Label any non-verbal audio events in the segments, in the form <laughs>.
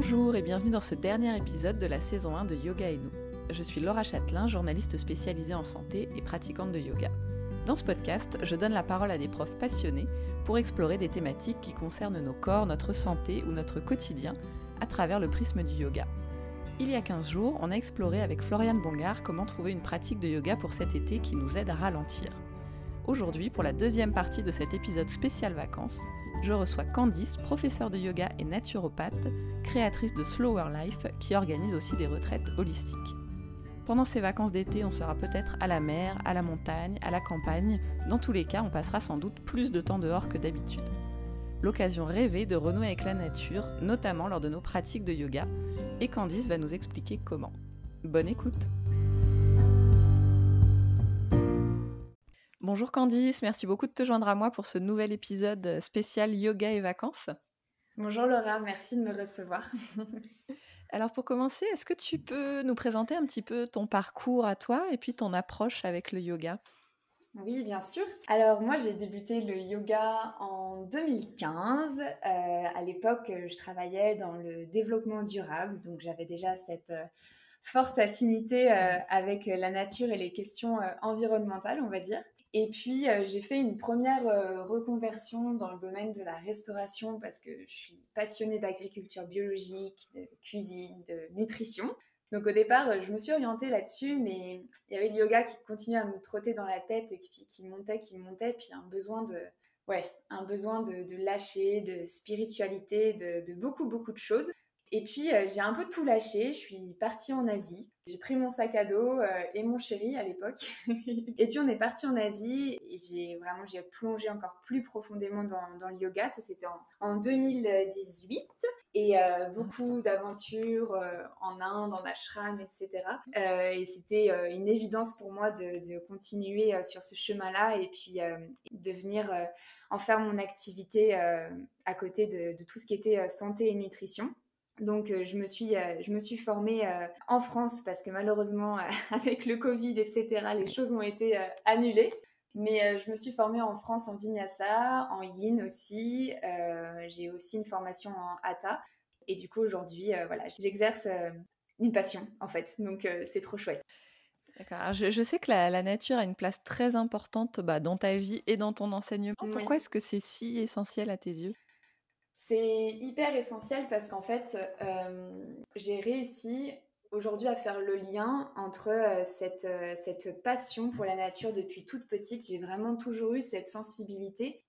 Bonjour et bienvenue dans ce dernier épisode de la saison 1 de Yoga et nous. Je suis Laura Châtelain, journaliste spécialisée en santé et pratiquante de yoga. Dans ce podcast, je donne la parole à des profs passionnés pour explorer des thématiques qui concernent nos corps, notre santé ou notre quotidien à travers le prisme du yoga. Il y a 15 jours, on a exploré avec Floriane Bongard comment trouver une pratique de yoga pour cet été qui nous aide à ralentir. Aujourd'hui, pour la deuxième partie de cet épisode spécial vacances, je reçois Candice, professeure de yoga et naturopathe, créatrice de Slower Life, qui organise aussi des retraites holistiques. Pendant ces vacances d'été, on sera peut-être à la mer, à la montagne, à la campagne. Dans tous les cas, on passera sans doute plus de temps dehors que d'habitude. L'occasion rêvée de renouer avec la nature, notamment lors de nos pratiques de yoga, et Candice va nous expliquer comment. Bonne écoute Bonjour Candice, merci beaucoup de te joindre à moi pour ce nouvel épisode spécial yoga et vacances. Bonjour Laura, merci de me recevoir. <laughs> Alors pour commencer, est-ce que tu peux nous présenter un petit peu ton parcours à toi et puis ton approche avec le yoga? Oui, bien sûr. Alors moi, j'ai débuté le yoga en 2015. Euh, à l'époque, je travaillais dans le développement durable, donc j'avais déjà cette euh, forte affinité euh, avec la nature et les questions environnementales, on va dire. Et puis, euh, j'ai fait une première euh, reconversion dans le domaine de la restauration parce que je suis passionnée d'agriculture biologique, de cuisine, de nutrition. Donc au départ, euh, je me suis orientée là-dessus, mais il y avait le yoga qui continuait à me trotter dans la tête et qui, montait, qui montait, puis un besoin de, ouais, un besoin de, lâcher, de spiritualité, de, de beaucoup, beaucoup de choses. Et puis euh, j'ai un peu tout lâché, je suis partie en Asie. J'ai pris mon sac à dos euh, et mon chéri à l'époque. <laughs> et puis on est parti en Asie et j'ai vraiment j'ai plongé encore plus profondément dans, dans le yoga. Ça c'était en, 2018 et euh, beaucoup d'aventures en Inde, en ashram, etc. et c'était une évidence pour moi de, de continuer sur ce chemin-là et puis de venir en faire mon activité à côté de, de, tout ce qui était santé et nutrition. Donc euh, je me suis euh, je me suis formée euh, en France parce que malheureusement <laughs> avec le Covid etc les choses ont été annulées. Mais je me suis formée en France en Vinyasa, en Yin aussi. j'ai aussi une formation en Hatha. Et du coup aujourd'hui voilà j'exerce une passion en fait. Donc c'est trop chouette. D'accord. Je, sais que la, nature a une place très importante bah, dans ta vie et dans ton enseignement. Pourquoi est-ce que c'est si essentiel à tes yeux? C'est hyper essentiel parce qu'en fait, euh, j'ai réussi aujourd'hui à faire le lien entre euh, cette, euh, cette passion pour la nature depuis toute petite. J'ai vraiment toujours eu cette sensibilité.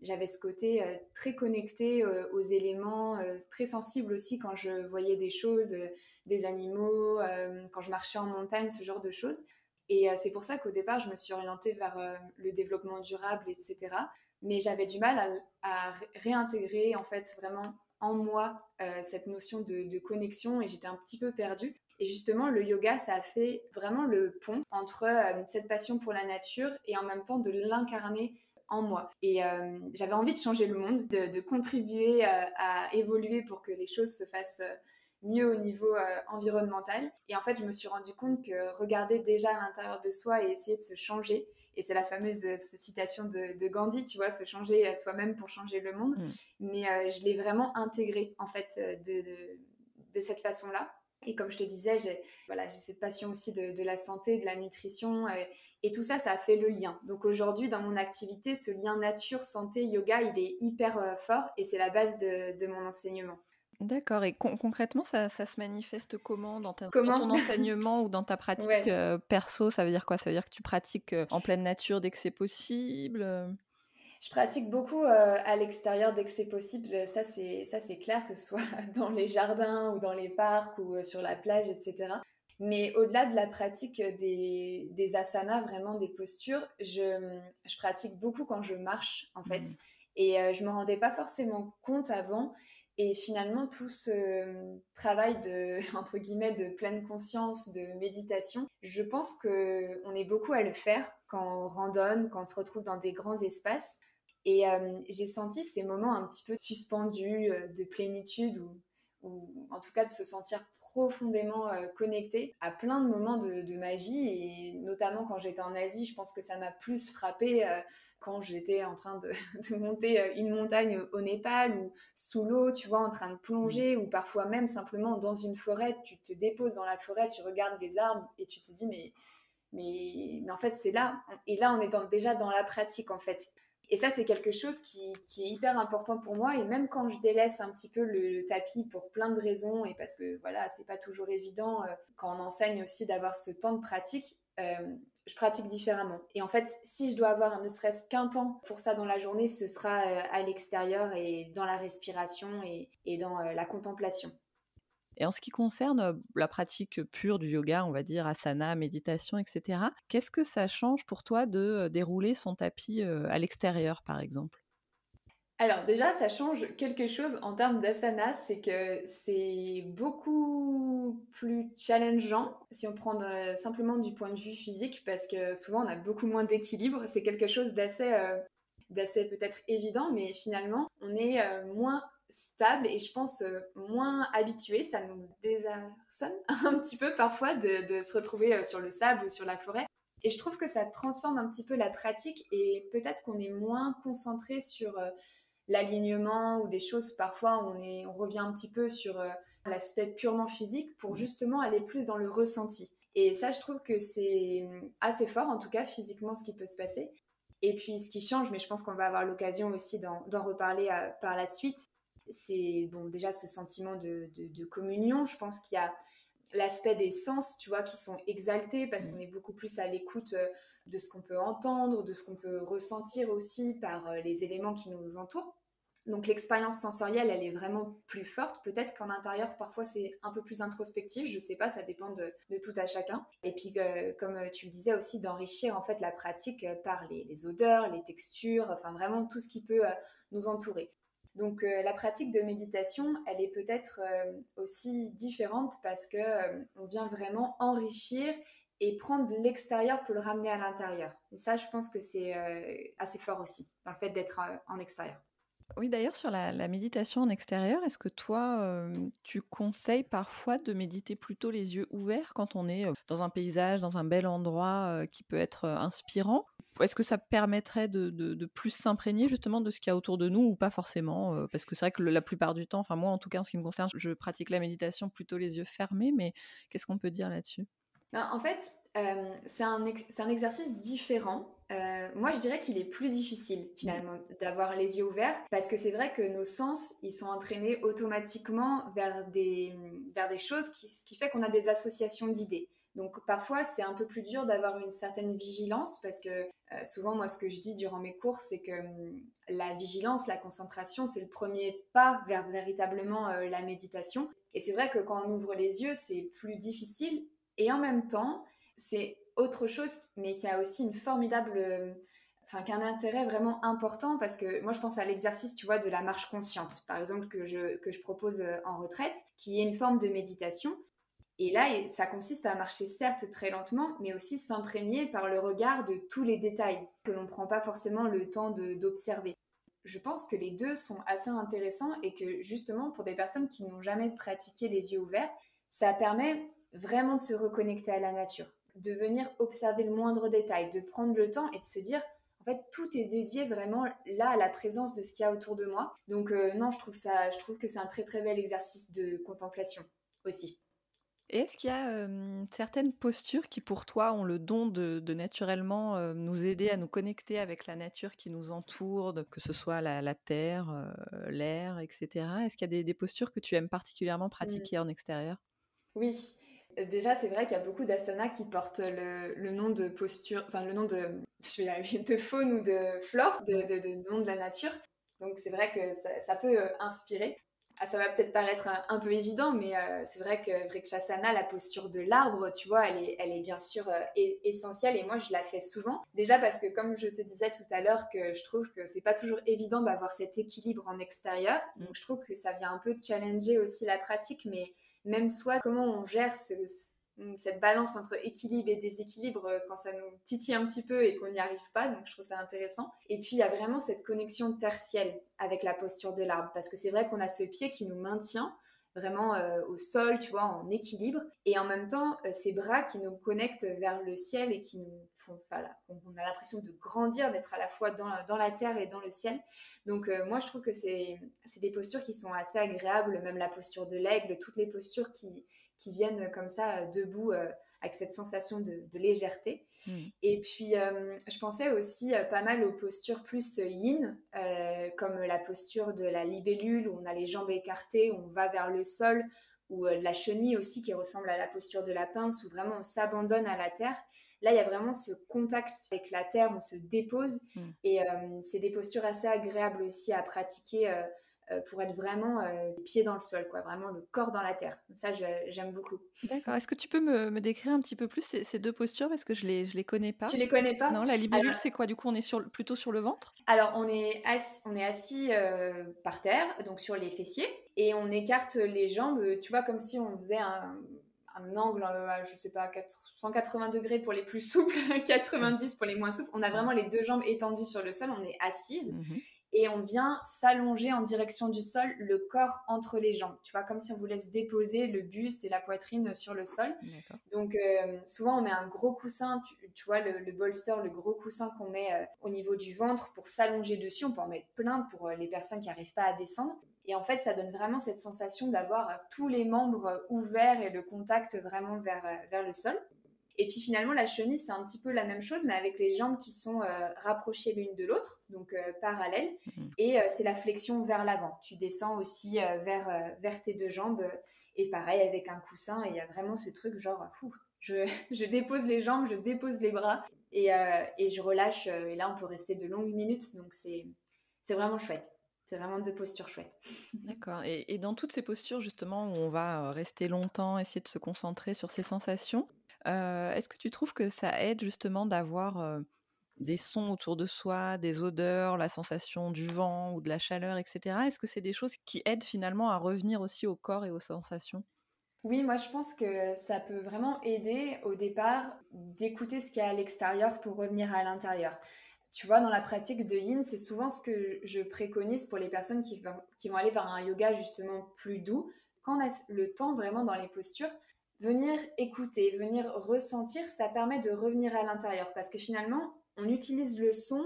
J'avais ce côté très connecté aux éléments, très sensible aussi quand je voyais des choses, des animaux, quand je marchais en montagne, ce genre de choses. Et c'est pour ça qu'au départ, je me suis orientée vers le développement durable, etc mais j'avais du mal à, réintégrer en fait vraiment en moi euh, cette notion de, connexion et j'étais un petit peu perdue. Et justement, le yoga, ça a fait vraiment le pont entre euh, cette passion pour la nature et en même temps de l'incarner en moi. Et euh, j'avais envie de changer le monde, de, contribuer à évoluer pour que les choses se fassent mieux au niveau environnemental. Et en fait, je me suis rendu compte que regarder déjà à l'intérieur de soi et essayer de se changer, et c'est la fameuse euh, citation de, Gandhi, tu vois, se changer soi-même pour changer le monde. Mm. Mais euh, je l'ai vraiment intégré, en fait, euh, de, de, cette façon-là. Et comme je te disais, j'ai voilà, cette passion aussi de, la santé, de la nutrition. et tout ça, ça a fait le lien. Donc aujourd'hui, dans mon activité, ce lien nature, santé, yoga, il est hyper fort et c'est la base de mon enseignement. D'accord. Et concrètement, ça, se manifeste comment dans, ton enseignement ou dans ta <laughs> pratique euh, perso? Ça veut dire quoi? Ça veut dire que tu pratiques euh, en pleine nature dès que c'est possible Je pratique beaucoup euh, à l'extérieur dès que c'est possible. Ça, c'est ça, c'est clair que ce soit <laughs> dans les jardins ou dans les parcs ou sur la plage, etc. Mais au-delà de la pratique des, des, asanas, vraiment des postures, je, je, pratique beaucoup quand je marche, en fait. Mmh. Et je me rendais pas forcément compte avant. Et finalement, tout ce travail de, <laughs> entre guillemets, de pleine conscience, de méditation, je pense que on est beaucoup à le faire quand on randonne, quand on se retrouve dans des grands espaces. Et euh, j'ai senti ces moments un petit peu suspendus euh, de plénitude ou, en tout cas de se sentir profondément euh, connecté à plein de moments de, de, ma vie et notamment quand j'étais en Asie, je pense que ça m'a plus frappé quand j'étais en train <laughs> de, monter euh, une montagne au Népal ou sous l'eau, tu vois, en train de plonger, ou parfois même simplement dans une forêt, tu te déposes dans la forêt, tu regardes les arbres et tu te dis, mais, mais, mais en fait, c'est là. Et là, on est déjà dans la pratique, en fait. Et ça, c'est quelque chose qui, est hyper important pour moi. Et même quand je délaisse un petit peu le, tapis pour plein de raisons, et parce que voilà, c'est pas toujours évident euh, quand on enseigne aussi d'avoir ce temps de pratique, euh, je pratique différemment. Et en fait, si je dois avoir ne serait-ce qu'un temps pour ça dans la journée, ce sera euh, à l'extérieur et dans la respiration et, dans la contemplation. Et en ce qui concerne la pratique pure du yoga, on va dire asana, méditation, etc., qu'est-ce que ça change pour toi de dérouler son tapis à l'extérieur, par exemple? Alors déjà, ça change quelque chose en termes d'asana, c'est que c'est beaucoup plus challengeant si on prend simplement du point de vue physique, parce que souvent on a beaucoup moins d'équilibre. C'est quelque chose d'assez, d'assez peut-être évident, mais finalement on est moins stable et je pense euh, moins habitué. Ça nous désarçonne <laughs> un petit peu parfois de, se retrouver euh, sur le sable ou sur la forêt. Et je trouve que ça transforme un petit peu la pratique et peut-être qu'on est moins concentré sur euh, l'alignement ou des choses parfois on, est, on revient un petit peu sur l'aspect purement physique pour justement aller plus dans le ressenti. Et ça, je trouve que c'est assez fort, en tout cas physiquement, ce qui peut se passer. Et puis, ce qui change, mais je pense qu'on va avoir l'occasion aussi d'en reparler par la suite, c'est bon déjà ce sentiment de, communion. Je pense qu'il y a l'aspect des sens, tu vois, qui sont exaltés parce mm. qu'on est beaucoup plus à l'écoute euh, de ce qu'on peut entendre, de ce qu'on peut ressentir aussi par euh, les éléments qui nous entourent. Donc l'expérience sensorielle, elle est vraiment plus forte. Peut-être qu'en intérieur, parfois, c'est un peu plus introspectif. Je sais pas, ça dépend de, tout à chacun. Et puis, euh, comme tu le disais aussi, d'enrichir en fait la pratique par les, odeurs, les textures, enfin vraiment tout ce qui peut nous entourer. Donc euh, la pratique de méditation, elle est peut-être euh, aussi différente parce que euh, on vient vraiment enrichir et prendre l'extérieur pour le ramener à l'intérieur. Et ça, je pense que c'est assez fort aussi dans le fait d'être en extérieur. Oui, d'ailleurs, sur la, méditation en extérieur, est-ce que toi, tu conseilles parfois de méditer plutôt les yeux ouverts quand on est dans un paysage, dans un bel endroit qui peut être inspirant? Est-ce que ça permettrait de, plus s'imprégner justement de ce qu'il y a autour de nous ou pas forcément Parce que c'est vrai que la plupart du temps, enfin moi en tout cas en ce qui me concerne, je pratique la méditation plutôt les yeux fermés, mais qu'est-ce qu'on peut dire là-dessus? Ben, En fait, c'est un, exercice différent. Euh, moi, je dirais qu'il est plus difficile finalement d'avoir les yeux ouverts parce que c'est vrai que nos sens, ils sont entraînés automatiquement vers des, vers des choses qui, ce qui fait qu'on a des associations d'idées. Donc parfois, c'est un peu plus dur d'avoir une certaine vigilance parce que euh, souvent, moi, ce que je dis durant mes cours, c'est que hum, la vigilance, la concentration, c'est le premier pas vers véritablement euh, la méditation. Et c'est vrai que quand on ouvre les yeux, c'est plus difficile. Et en même temps, c'est autre chose, mais qui a aussi une formidable... Euh, enfin, qu'un intérêt vraiment important parce que moi je pense à l'exercice, tu vois, de la marche consciente, par exemple, que je, que je propose en retraite, qui est une forme de méditation et là, ça consiste à marcher certes très lentement, mais aussi s'imprégner par le regard de tous les détails que l'on ne prend pas forcément le temps d'observer. Je pense que les deux sont assez intéressants et que justement pour des personnes qui n'ont jamais pratiqué les yeux ouverts, ça permet vraiment de se reconnecter à la nature, de venir observer le moindre détail, de prendre le temps et de se dire en fait tout est dédié vraiment là à la présence de ce qu'il y a autour de moi. Donc euh, non, je trouve ça je trouve que c'est un très très bel exercice de contemplation aussi est-ce qu'il y a certaines postures qui, pour toi, ont le don de, naturellement nous aider à nous connecter avec la nature qui nous entoure, que ce soit la, terre, l'air, etc. Est-ce qu'il y a des, postures que tu aimes particulièrement mmh. pratiquer en extérieur? Oui. Déjà, c'est vrai qu'il y a beaucoup d'asanas qui portent le, nom de posture, enfin le nom de, de faune ou de flore, de, nom de la nature. Donc c'est vrai que ça peut inspirer. Ah, ça va peut-être paraître un, peu évident, mais euh, c'est vrai que Vrikshasana, la posture de l'arbre, tu vois, elle est, elle est bien sûr euh, essentielle et moi je la fais souvent. Déjà parce que comme je te disais tout à l'heure que je trouve que c'est pas toujours évident d'avoir cet équilibre en extérieur, donc je trouve que ça vient un peu challenger aussi la pratique, mais même soit comment on gère ce, cette balance entre équilibre et déséquilibre euh, quand ça nous titille un petit peu et qu'on n'y arrive pas. Donc je trouve ça intéressant. Et puis il y a vraiment cette connexion tertielle avec la posture de l'arbre parce que c'est vrai qu'on a ce pied qui nous maintient vraiment euh, au sol, tu vois, en équilibre. Et en même temps, euh, ces bras qui nous connectent vers le ciel et qui nous on a l'impression de grandir, d'être à la fois dans, dans, la terre et dans le ciel. Donc moi, je trouve que c'est des postures qui sont assez agréables, même la posture de l'aigle, toutes les postures qui, qui viennent comme ça debout avec cette sensation de, légèreté. Hmm. Et puis, euh, je pensais aussi euh, pas mal aux postures plus euh, yin, comme la posture de la libellule, où on a les jambes écartées, où on va vers le sol, ou la chenille aussi, qui ressemble à la posture de la pince, où vraiment on s'abandonne à la terre. Là, il y a vraiment ce contact avec la terre, on se dépose, hmm. et c'est des postures assez agréables aussi à pratiquer euh, pour être vraiment euh, les pieds dans le sol, quoi, vraiment le corps dans la terre. Ça, j'aime beaucoup. D'accord. Est-ce que tu peux me, décrire un petit peu plus ces, deux postures? Parce que je les je les connais pas. Tu les connais pas? Non, la libellule, c'est quoi? Du coup, on est sur, plutôt sur le ventre? Alors, on est assis, on est assis euh, par terre, donc sur les fessiers, et on écarte les jambes. Tu vois, comme si on faisait un, un angle, je sais pas, 180 degrés pour les plus souples, <laughs> 90 pour les moins souples. On a vraiment les deux jambes étendues sur le sol, on est assise. Mmh et on vient s'allonger en direction du sol, le corps entre les jambes. Tu vois, comme si on vous laisse déposer le buste et la poitrine sur le sol. Donc, euh, souvent, on met un gros coussin, tu, vois, le, bolster, le gros coussin qu'on met euh, au niveau du ventre pour s'allonger dessus. On peut en mettre plein pour euh, les personnes qui n'arrivent pas à descendre. Et en fait, ça donne vraiment cette sensation d'avoir tous les membres ouverts et le contact vraiment vers, vers le sol. Et puis finalement, la chenille, c'est un petit peu la même chose, mais avec les jambes qui sont euh, rapprochées l'une de l'autre, donc euh, parallèles. Mhm. Et euh, c'est la flexion vers l'avant. Tu descends aussi vers, vers tes deux jambes. et pareil, avec un coussin, il y a vraiment ce truc genre, fou, je, <laughs> je, dépose les jambes, je dépose les bras et, et je relâche. et là, on peut rester de longues minutes. Donc c'est vraiment chouette. C'est vraiment deux postures chouettes. D'accord. Et, et, dans toutes ces postures, justement, où on va rester longtemps, essayer de se concentrer sur ses sensations, est-ce que tu trouves que ça aide justement d'avoir des sons autour de soi, des odeurs, la sensation du vent ou de la chaleur, etc. Est-ce que c'est des choses qui aident finalement à revenir aussi au corps et aux sensations? Oui, moi je pense que ça peut vraiment aider au départ d'écouter ce qu'il y a à l'extérieur pour revenir à l'intérieur. Tu vois, dans la pratique de yin, c'est souvent ce que je préconise pour les personnes qui vont, qui vont aller vers un yoga justement plus doux. Quand on a le temps vraiment dans les postures, venir écouter, venir ressentir, ça permet de revenir à l'intérieur parce que finalement, on utilise le son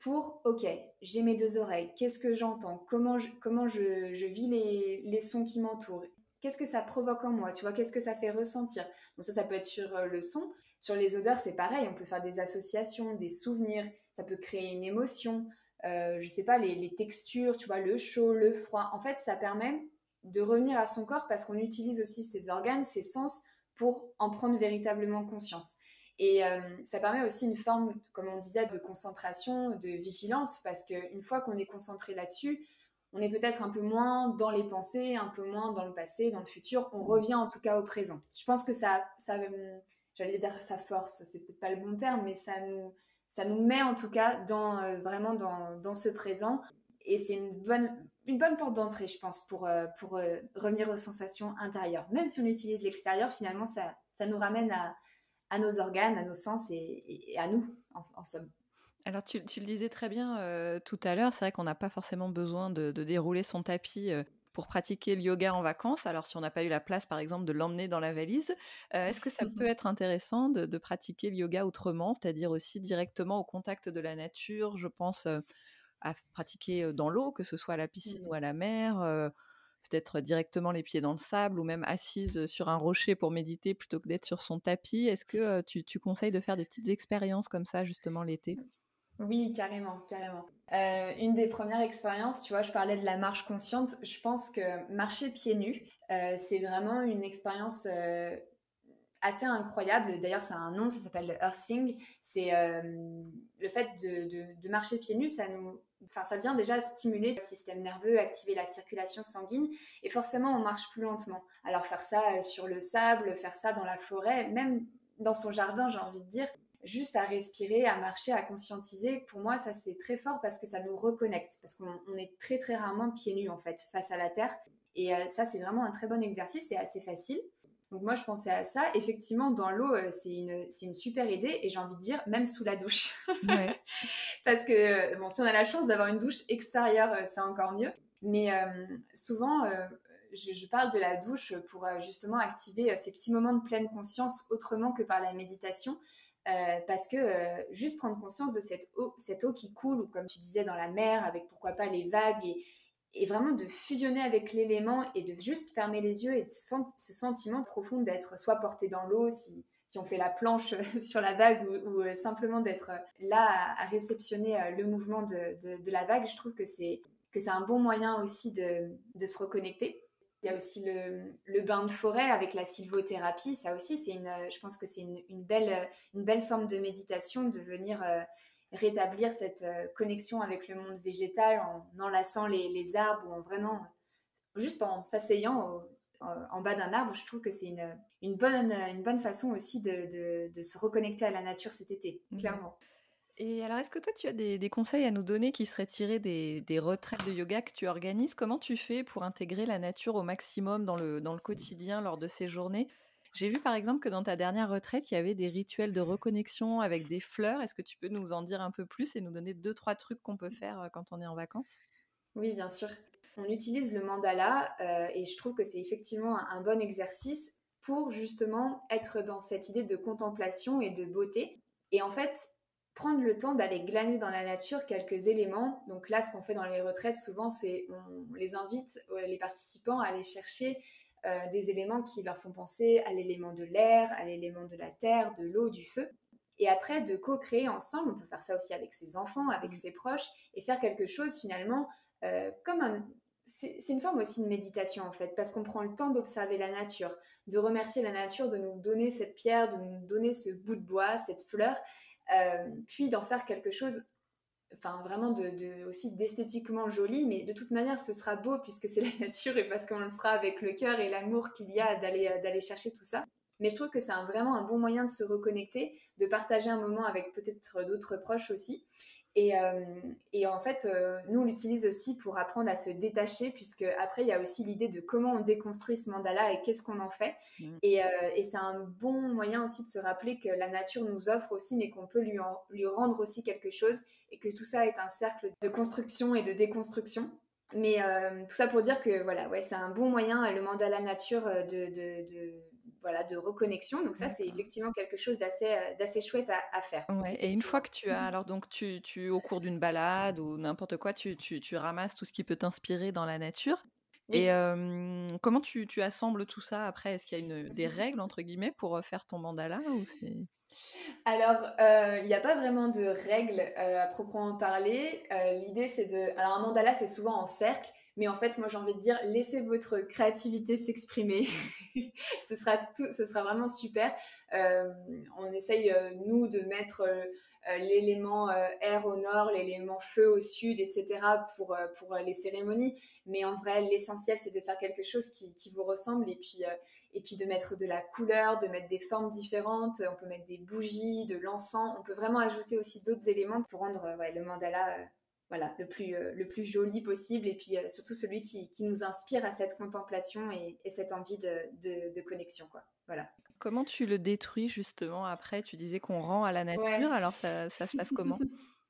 pour, ok, j'ai mes deux oreilles, qu'est-ce que j'entends, comment je, comment je, je vis les, les, sons qui m'entourent, qu'est-ce que ça provoque en moi, tu vois, qu'est-ce que ça fait ressentir. Donc ça, ça peut être sur euh, le son. Sur les odeurs, c'est pareil, on peut faire des associations, des souvenirs, ça peut créer une émotion, euh, je sais pas, les, textures, tu vois, le chaud, le froid. En fait, ça permet de revenir à son corps parce qu'on utilise aussi ses organes, ses sens pour en prendre véritablement conscience. Et euh, ça permet aussi une forme, comme on disait, de concentration, de vigilance, parce qu'une fois qu'on est concentré là-dessus, on est peut-être un peu moins dans les pensées, un peu moins dans le passé, dans le futur. On revient en tout cas au présent. Je pense que ça, ça j'allais dire sa force, c'est peut-être pas le bon terme, mais ça nous, ça nous met en tout cas dans, euh, vraiment dans, dans ce présent. Et c'est une bonne, une bonne porte d'entrée, je pense, pour, euh, pour euh, revenir aux sensations intérieures. Même si on utilise l'extérieur, finalement, ça, ça nous ramène à, nos organes, à nos sens et, à nous, en, somme. Alors, tu, le disais très bien tout à l'heure, c'est vrai qu'on n'a pas forcément besoin de, dérouler son tapis pour pratiquer le yoga en vacances. Alors, si on n'a pas eu la place, par exemple, de l'emmener dans la valise, est-ce que ça peut <laughs> être intéressant de, de pratiquer le yoga autrement, c'est-à-dire aussi directement au contact de la nature? Je pense à pratiquer dans l'eau, que ce soit à la piscine ou mmh. à la mer, peut-être directement les pieds dans le sable ou même assise sur un rocher pour méditer plutôt que d'être sur son tapis. Est-ce que tu, conseilles de faire des petites expériences comme ça justement l'été? Oui, carrément, carrément. une des premières expériences, tu vois, je parlais de la marche consciente. Je pense que marcher pieds nus, c'est vraiment une expérience assez incroyable. D'ailleurs, c'est un nom, ça s'appelle le earthing. C'est le fait de, de, marcher pieds nus, ça nous enfin, ça vient déjà stimuler le système nerveux, activer la circulation sanguine, et forcément, on marche plus lentement. Alors, faire ça euh, sur le sable, faire ça dans la forêt, même dans son jardin, j'ai envie de dire, juste à respirer, à marcher, à conscientiser, pour moi, ça c'est très fort parce que ça nous reconnecte, parce qu'on est très très rarement pieds nus en fait face à la terre. Et euh, ça, c'est vraiment un très bon exercice, c'est assez facile. Donc moi, je pensais à ça. Effectivement, dans l'eau, euh, c'est une, une, super idée et j'ai envie de dire, même sous la douche. <laughs> Parce que, bon, si on a la chance d'avoir une douche extérieure, euh, c'est encore mieux. Mais euh, souvent, je, je, parle de la douche pour justement activer ces petits moments de pleine conscience autrement que par la méditation. Parce que juste prendre conscience de cette eau, cette eau qui coule, ou comme tu disais, dans la mer, avec pourquoi pas les vagues, et, vraiment de fusionner avec l'élément et de juste fermer les yeux et de ce sentiment profond d'être soit porté dans l'eau, si, on fait la planche <laughs> sur la vague ou, euh, simplement d'être là à, réceptionner euh, le mouvement de, la vague, je trouve que c'est que c'est un bon moyen aussi de, se reconnecter. Il y a aussi le, le, bain de forêt avec la sylvothérapie. Ça aussi, c'est une, je pense que c'est une, une, belle, une belle forme de méditation de venir euh, rétablir cette euh, connexion avec le monde végétal en enlaçant les, les arbres ou en vraiment juste en s'asseyant en bas d'un arbre, je trouve que c'est une, une, bonne, une bonne façon aussi de, de, se reconnecter à la nature cet été, mmh clairement. Et alors, est-ce que toi, tu as des, conseils à nous donner qui seraient tirés des, des, retraites de yoga que tu organises? Comment tu fais pour intégrer la nature au maximum dans le, dans le quotidien lors de ces journées? J'ai vu par exemple que dans ta dernière retraite, il y avait des rituels de reconnexion avec des fleurs. Est-ce que tu peux nous en dire un peu plus et nous donner deux, trois trucs qu'on peut faire euh, quand on est en vacances? Oui, bien sûr. On utilise le mandala euh, et je trouve que c'est effectivement un, bon exercice pour justement être dans cette idée de contemplation et de beauté. Et en fait, prendre le temps d'aller glaner dans la nature quelques éléments. Donc là, ce qu'on fait dans les retraites, souvent, c'est on les invite, euh, les participants, à aller chercher euh, des éléments qui leur font penser à l'élément de l'air, à l'élément de la terre, de l'eau, du feu. Et après, de co-créer ensemble, on peut faire ça aussi avec ses enfants, avec ses proches, et faire quelque chose finalement euh, comme un... C'est une forme aussi de méditation en fait, parce qu'on prend le temps d'observer la nature, de remercier la nature de nous donner cette pierre, de nous donner ce bout de bois, cette fleur, puis d'en faire quelque chose enfin vraiment de, aussi d'esthétiquement joli, mais de toute manière ce sera beau puisque c'est <laughs> la nature et parce qu'on le fera avec le cœur et l'amour qu'il y a d'aller euh, d'aller chercher tout ça. Mais je trouve que c'est vraiment un bon moyen de se reconnecter, de partager un moment avec peut-être d'autres proches aussi. Et, euh, et, en fait, euh, nous, on l'utilise aussi pour apprendre à se détacher, puisque après, il y a aussi l'idée de comment on déconstruit ce mandala et qu'est-ce qu'on en fait. Mmh. Et, euh, et c'est un bon moyen aussi de se rappeler que la nature nous offre aussi, mais qu'on peut lui, lui rendre aussi quelque chose, et que tout ça est un cercle de construction et de déconstruction. Mais tout ça pour dire que voilà, ouais, c'est un bon moyen, le mandala nature, de, de, de voilà, de reconnexion. Donc ça, c'est effectivement quelque chose d'assez, euh, d'assez chouette à, faire. et une fois que tu as, alors donc tu, tu au cours d'une balade ou n'importe quoi, tu, tu, tu, ramasses tout ce qui peut t'inspirer dans la nature. Et comment tu, tu, assembles tout ça après? Est-ce qu'il y a une, des <laughs> règles, entre guillemets, pour faire ton mandala ou alors, euh, il n'y a pas vraiment de règles à proprement parler. L'idée, c'est de... Alors, un mandala, c'est souvent en cercle. Mais en fait, moi, j'ai envie de dire, laissez votre créativité s'exprimer. <laughs> ce, sera tout, ce sera vraiment super. Euh, on essaye, euh, nous, de mettre euh, l'élément air au nord, l'élément feu au sud, etc. pour, les cérémonies. Mais en vrai, l'essentiel, c'est de faire quelque chose qui, qui vous ressemble et puis, et puis de mettre de la couleur, de mettre des formes différentes. On peut mettre des bougies, de l'encens. On peut vraiment ajouter aussi d'autres éléments pour rendre le mandala voilà, le plus, euh, le plus joli possible et puis euh, surtout celui qui, qui, nous inspire à cette contemplation et, cette envie de, de, connexion. Quoi. Voilà. Comment tu le détruis justement après? Tu disais qu'on rend à la nature, alors ça, ça, se passe comment?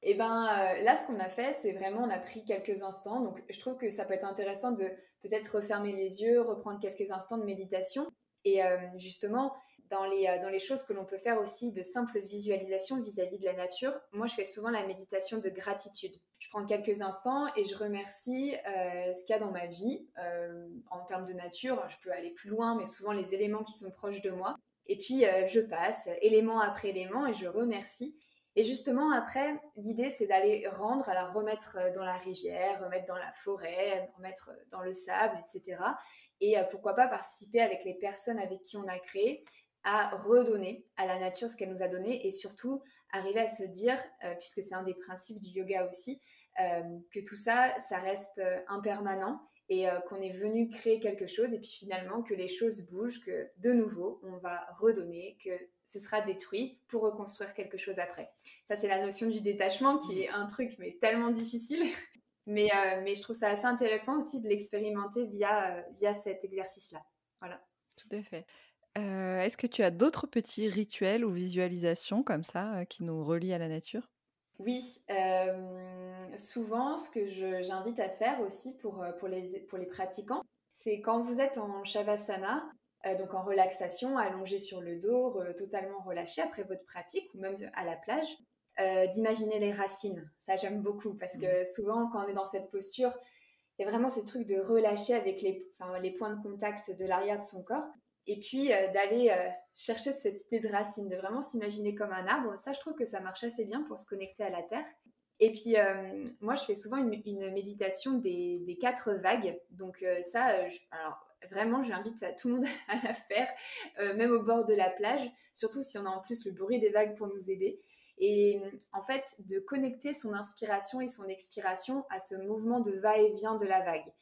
Et <laughs> eh ben euh, là, ce qu'on a fait, c'est vraiment, on a pris quelques instants. Donc, je trouve que ça peut être intéressant de peut-être refermer les yeux, reprendre quelques instants de méditation. Et justement, dans les, euh, dans les choses que l'on peut faire aussi de simple visualisation vis-à-vis de la nature, moi je fais souvent la méditation de gratitude. Je prends quelques instants et je remercie euh, ce qu'il y a dans ma vie euh, en termes de nature. Je peux aller plus loin, mais souvent les éléments qui sont proches de moi. Et puis je passe élément après élément et je remercie. Et justement, après, l'idée, c'est d'aller rendre, alors remettre dans la rivière, remettre dans la forêt, remettre dans le sable, etc. Et pourquoi pas participer avec les personnes avec qui on a créé à redonner à la nature ce qu'elle nous a donné et surtout arriver à se dire, euh, puisque c'est un des principes du yoga aussi, euh, que tout ça, ça reste euh, impermanent et qu'on est venu créer quelque chose et puis finalement que les choses bougent, que de nouveau on va redonner, que ce sera détruit pour reconstruire quelque chose après. Ça c'est la notion du détachement qui est un truc mais tellement difficile. <laughs> mais, mais je trouve ça assez intéressant aussi de l'expérimenter via, via cet exercice-là. Voilà. Tout à fait. Euh, est-ce que tu as d'autres petits rituels ou visualisations comme ça euh, qui nous relient à la nature? Oui, euh, souvent ce que j'invite à faire aussi pour, pour, les, pour les pratiquants, c'est quand vous êtes en Shavasana, donc en relaxation, allongé sur le dos, totalement relâché après votre pratique ou même à la plage. D'imaginer les racines, ça j'aime beaucoup parce que mmh. souvent quand on est dans cette posture, il y a vraiment ce truc de relâcher avec les, les points de contact de l'arrière de son corps et puis d'aller chercher cette idée de racine, de vraiment s'imaginer comme un arbre. Ça, je trouve que ça marche assez bien pour se connecter à la terre. Et puis, euh, moi, je fais souvent une, méditation des, quatre vagues. Donc, euh, ça, euh, alors, vraiment, j'invite tout le monde <laughs> à la faire, même au bord de la plage, surtout si on a en plus le bruit des vagues pour nous aider. Et en fait, de connecter son inspiration et son expiration à ce mouvement de va-et-vient de la vague.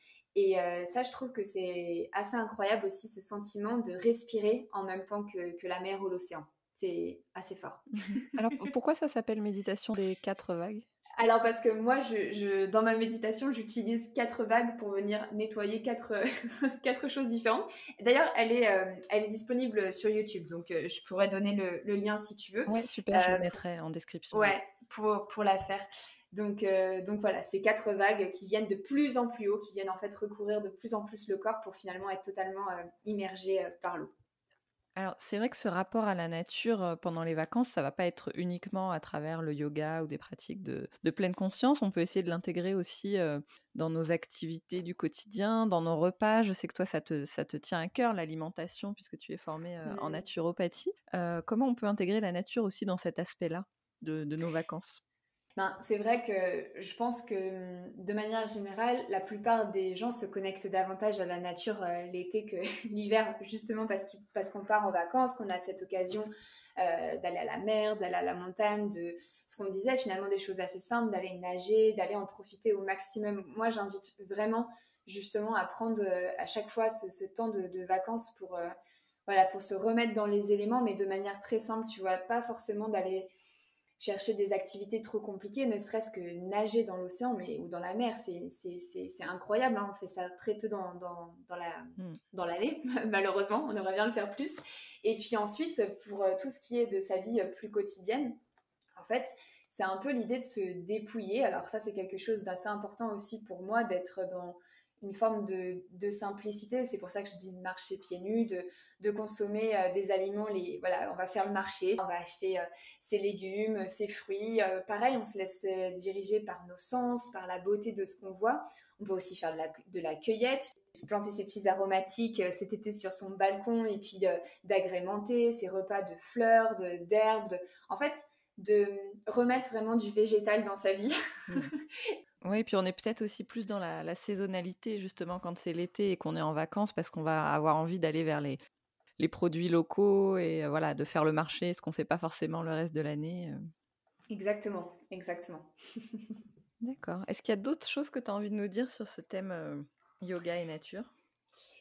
Et ça, je trouve que c'est assez incroyable aussi, ce sentiment de respirer en même temps que la mer ou l'océan. C'est assez fort. <laughs> Alors, pourquoi ça s'appelle méditation des quatre vagues? Alors parce que moi, je, dans ma méditation, j'utilise quatre vagues pour venir nettoyer quatre, <laughs> quatre choses différentes. D'ailleurs, elle est, euh, elle est disponible sur YouTube, donc euh, je pourrais donner le, lien si tu veux. Ouais, super, je le euh, mettrai en description. Ouais, pour, pour la faire. Donc, donc voilà, ces quatre vagues qui viennent de plus en plus haut, qui viennent en fait recouvrir de plus en plus le corps pour finalement être totalement immergé par l'eau. Alors, c'est vrai que ce rapport à la nature pendant les vacances, ça va pas être uniquement à travers le yoga ou des pratiques de, pleine conscience. On peut essayer de l'intégrer aussi dans nos activités du quotidien, dans nos repas. Je sais que toi, ça te, ça te tient à cœur, l'alimentation, puisque tu es formée en naturopathie. comment on peut intégrer la nature aussi dans cet aspect-là? De nos vacances ben, c'est vrai que je pense que de manière générale, la plupart des gens se connectent davantage à la nature euh, l'été que <laughs> l'hiver, justement parce qu'on part en vacances, qu'on a cette occasion euh, d'aller à la mer, d'aller à la montagne, de ce qu'on disait finalement des choses assez simples, d'aller nager, d'aller en profiter au maximum. Moi, j'invite vraiment justement à prendre euh, à chaque fois ce, temps de, vacances pour, voilà, pour se remettre dans les éléments, mais de manière très simple, tu vois, pas forcément d'aller chercher des activités trop compliquées, ne serait-ce que nager dans l'océan mais, ou dans la mer, c'est incroyable. Hein. On fait ça très peu dans, dans, dans la, hmm. dans l'année, <laughs> malheureusement. On aimerait bien le faire plus. Et puis ensuite, pour euh, tout ce qui est de sa vie euh, plus quotidienne, en fait, c'est un peu l'idée de se dépouiller. Alors ça, c'est quelque chose d'assez important aussi pour moi, d'être dans une forme de, de simplicité. C'est pour ça que je dis marcher pieds nus, de, de consommer euh, des aliments. Les, voilà, on va faire le marché, on va acheter euh, ses légumes, ses fruits. Euh, pareil, on se laisse diriger par nos sens, par la beauté de ce qu'on voit. On peut aussi faire de la, de la cueillette, planter ses petits aromatiques cet été sur son balcon et puis d'agrémenter ses repas de fleurs, d'herbes. En fait, de remettre vraiment du végétal dans sa vie. Mmh. <laughs> Oui, puis on est peut-être aussi plus dans la, saisonnalité, justement, quand c'est l'été et qu'on est en vacances, parce qu'on va avoir envie d'aller vers les, les produits locaux et euh, voilà, de faire le marché, ce qu'on ne fait pas forcément le reste de l'année. Euh. Exactement, exactement. <laughs> D'accord. Est-ce qu'il y a d'autres choses que tu as envie de nous dire sur ce thème euh, yoga et nature?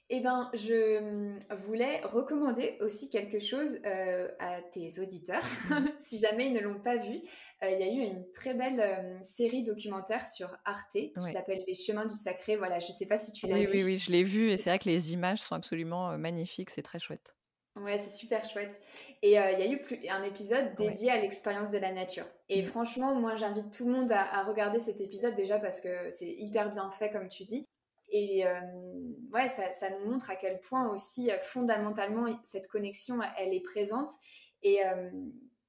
Eh bien, je hum, voulais recommander aussi quelque chose euh, à tes auditeurs, mhm. <laughs> si jamais ils ne l'ont pas vu. Euh, il y a eu une très belle hum, série documentaire sur Arte qui s'appelle Les chemins du sacré. Voilà, je ne sais pas si tu l'as vu. Oui, oui, je l'ai vu et c'est vrai que les images sont absolument euh, magnifiques, c'est très chouette. Ouais, c'est super chouette. Et il y a eu un épisode dédié à l'expérience de la nature. Et mm. franchement, moi, j'invite tout le monde à, regarder cet épisode déjà parce que c'est hyper bien fait, comme tu dis. Et euh, ouais, ça, ça, nous montre à quel point aussi euh, fondamentalement cette connexion, elle est présente et euh,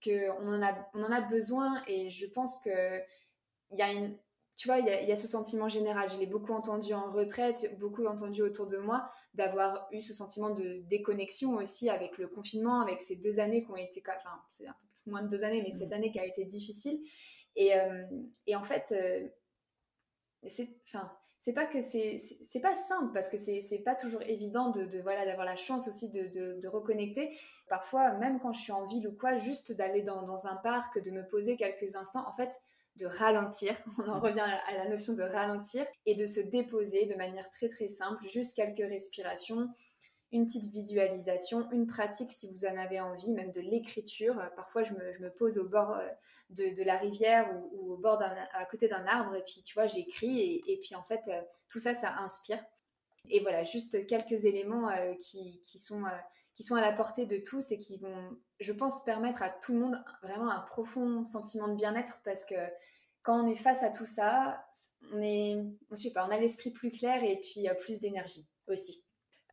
qu'on en, a, on en a besoin. Et je pense que il y a une, tu vois, il y, a, y, a, ce sentiment général. Je l'ai beaucoup entendu en retraite, beaucoup entendu autour de moi, d'avoir eu ce sentiment de déconnexion aussi avec le confinement, avec ces deux années qui ont été, enfin, c'est un peu moins de deux années, mais cette mmh. année qui a été difficile. Et, et en fait, c'est, enfin, c'est pas que c'est c'est pas simple parce que c'est c'est pas toujours évident de, voilà d'avoir la chance aussi de, de, de, reconnecter. Parfois même quand je suis en ville ou quoi juste d'aller dans, dans, un parc de me poser quelques instants en fait de ralentir <laughs> on en revient à la notion de ralentir et de se déposer de manière très très simple juste quelques respirations une petite visualisation, une pratique si vous en avez envie, même de l'écriture. Euh, parfois, je me, je me, pose au bord euh, de, de la rivière ou, au bord à côté d'un arbre et puis, tu vois, j'écris et, et, puis en fait, euh, tout ça, ça inspire. Et voilà, juste quelques éléments qui, qui, sont, qui sont à la portée de tous et qui vont, je pense, permettre à tout le monde vraiment un profond sentiment de bien-être parce que quand on est face à tout ça, on est, je sais pas, on a l'esprit plus clair et puis plus d'énergie aussi.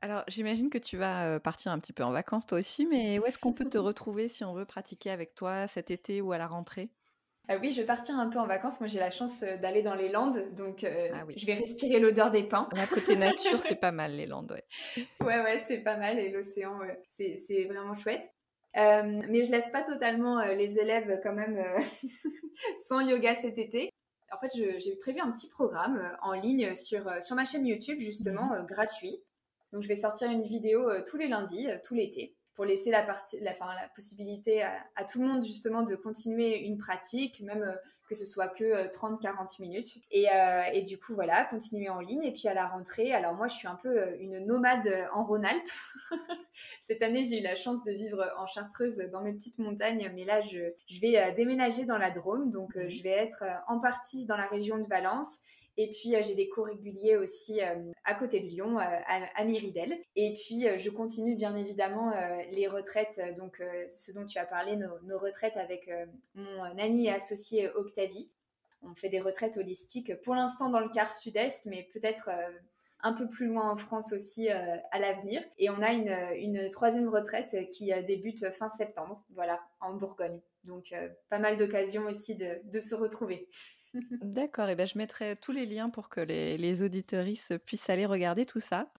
Alors, j'imagine que tu vas partir un petit peu en vacances toi aussi, mais où est-ce qu'on peut te <laughs> retrouver si on veut pratiquer avec toi cet été ou à la rentrée? Ah oui, je vais partir un peu en vacances. Moi, j'ai la chance d'aller dans les Landes, donc ah je vais respirer l'odeur des pins. À côté nature, c'est <laughs> pas mal les Landes, ouais. Ouais, ouais, c'est pas mal et l'océan, c'est vraiment chouette. mais je laisse pas totalement les élèves quand même <laughs> sans yoga cet été. En fait, j'ai prévu un petit programme en ligne sur, sur ma chaîne YouTube, justement, mmh gratuit. Donc, je vais sortir une vidéo tous les lundis, tout l'été pour laisser la, partie, la, la possibilité à, tout le monde justement de continuer une pratique, même euh, que ce soit que 30-40 euh, minutes. Et, euh, et, du coup, voilà, continuer en ligne. Et puis à la rentrée, alors moi, je suis un peu une nomade en Rhône-Alpes. <laughs> Cette année, j'ai eu la chance de vivre en Chartreuse dans mes petites montagnes, mais là, je, je vais déménager dans la Drôme. Donc, je vais être en partie dans la région de Valence et puis, euh, j'ai des cours réguliers aussi euh, à côté de Lyon, euh, à, Miridel. Et puis, je continue bien évidemment les retraites, donc ce dont tu as parlé, nos, retraites avec mon ami et associé Octavie. On fait des retraites holistiques pour l'instant dans le quart sud-est, mais peut-être un peu plus loin en France aussi à l'avenir. Et on a une, troisième retraite qui débute fin septembre, voilà, en Bourgogne. Donc pas mal d'occasions aussi de se retrouver. <laughs> D'accord, et ben je mettrai tous les liens pour que les, les puissent aller regarder tout ça.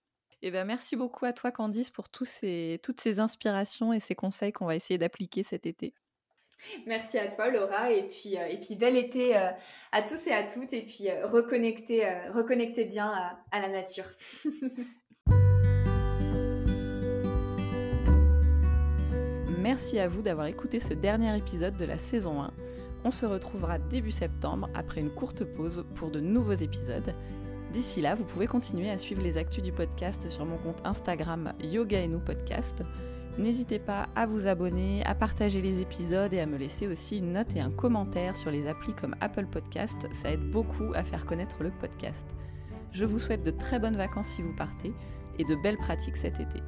Et ben merci beaucoup à toi Candice pour tous ces, toutes ces inspirations et ces conseils qu'on va essayer d'appliquer cet été. Merci à toi Laura et puis, euh, et puis bel été euh, à tous et à toutes et puis euh, reconnectez, reconnectez bien à, à la nature. <laughs> Merci à vous d'avoir écouté ce dernier épisode de la saison 1. On se retrouvera début septembre après une courte pause pour de nouveaux épisodes. D'ici là, vous pouvez continuer à suivre les actus du podcast sur mon compte Instagram Yoga et nous podcast. N'hésitez pas à vous abonner, à partager les épisodes et à me laisser aussi une note et un commentaire sur les applis comme Apple Podcast. Ça aide beaucoup à faire connaître le podcast. Je vous souhaite de très bonnes vacances si vous partez et de belles pratiques cet été.